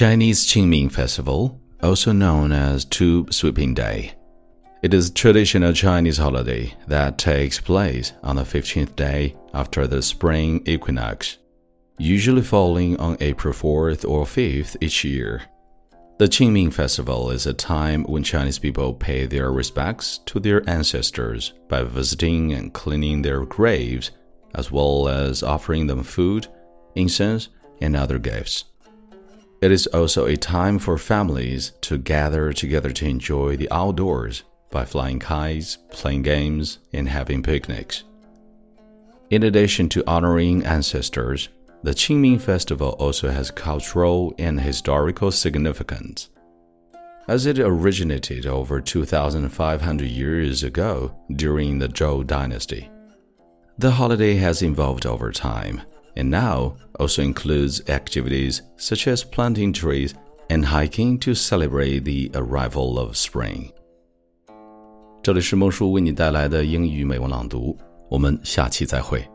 Chinese Qingming Festival, also known as Tomb Sweeping Day. It is a traditional Chinese holiday that takes place on the 15th day after the spring equinox, usually falling on April 4th or 5th each year. The Qingming Festival is a time when Chinese people pay their respects to their ancestors by visiting and cleaning their graves, as well as offering them food, incense, and other gifts. It is also a time for families to gather together to enjoy the outdoors by flying kites, playing games, and having picnics. In addition to honoring ancestors, the Qingming Festival also has cultural and historical significance. As it originated over 2,500 years ago during the Zhou dynasty, the holiday has evolved over time and now also includes activities such as planting trees and hiking to celebrate the arrival of spring. 这里是孟叔为你带来的英语美文朗读，我们下期再会。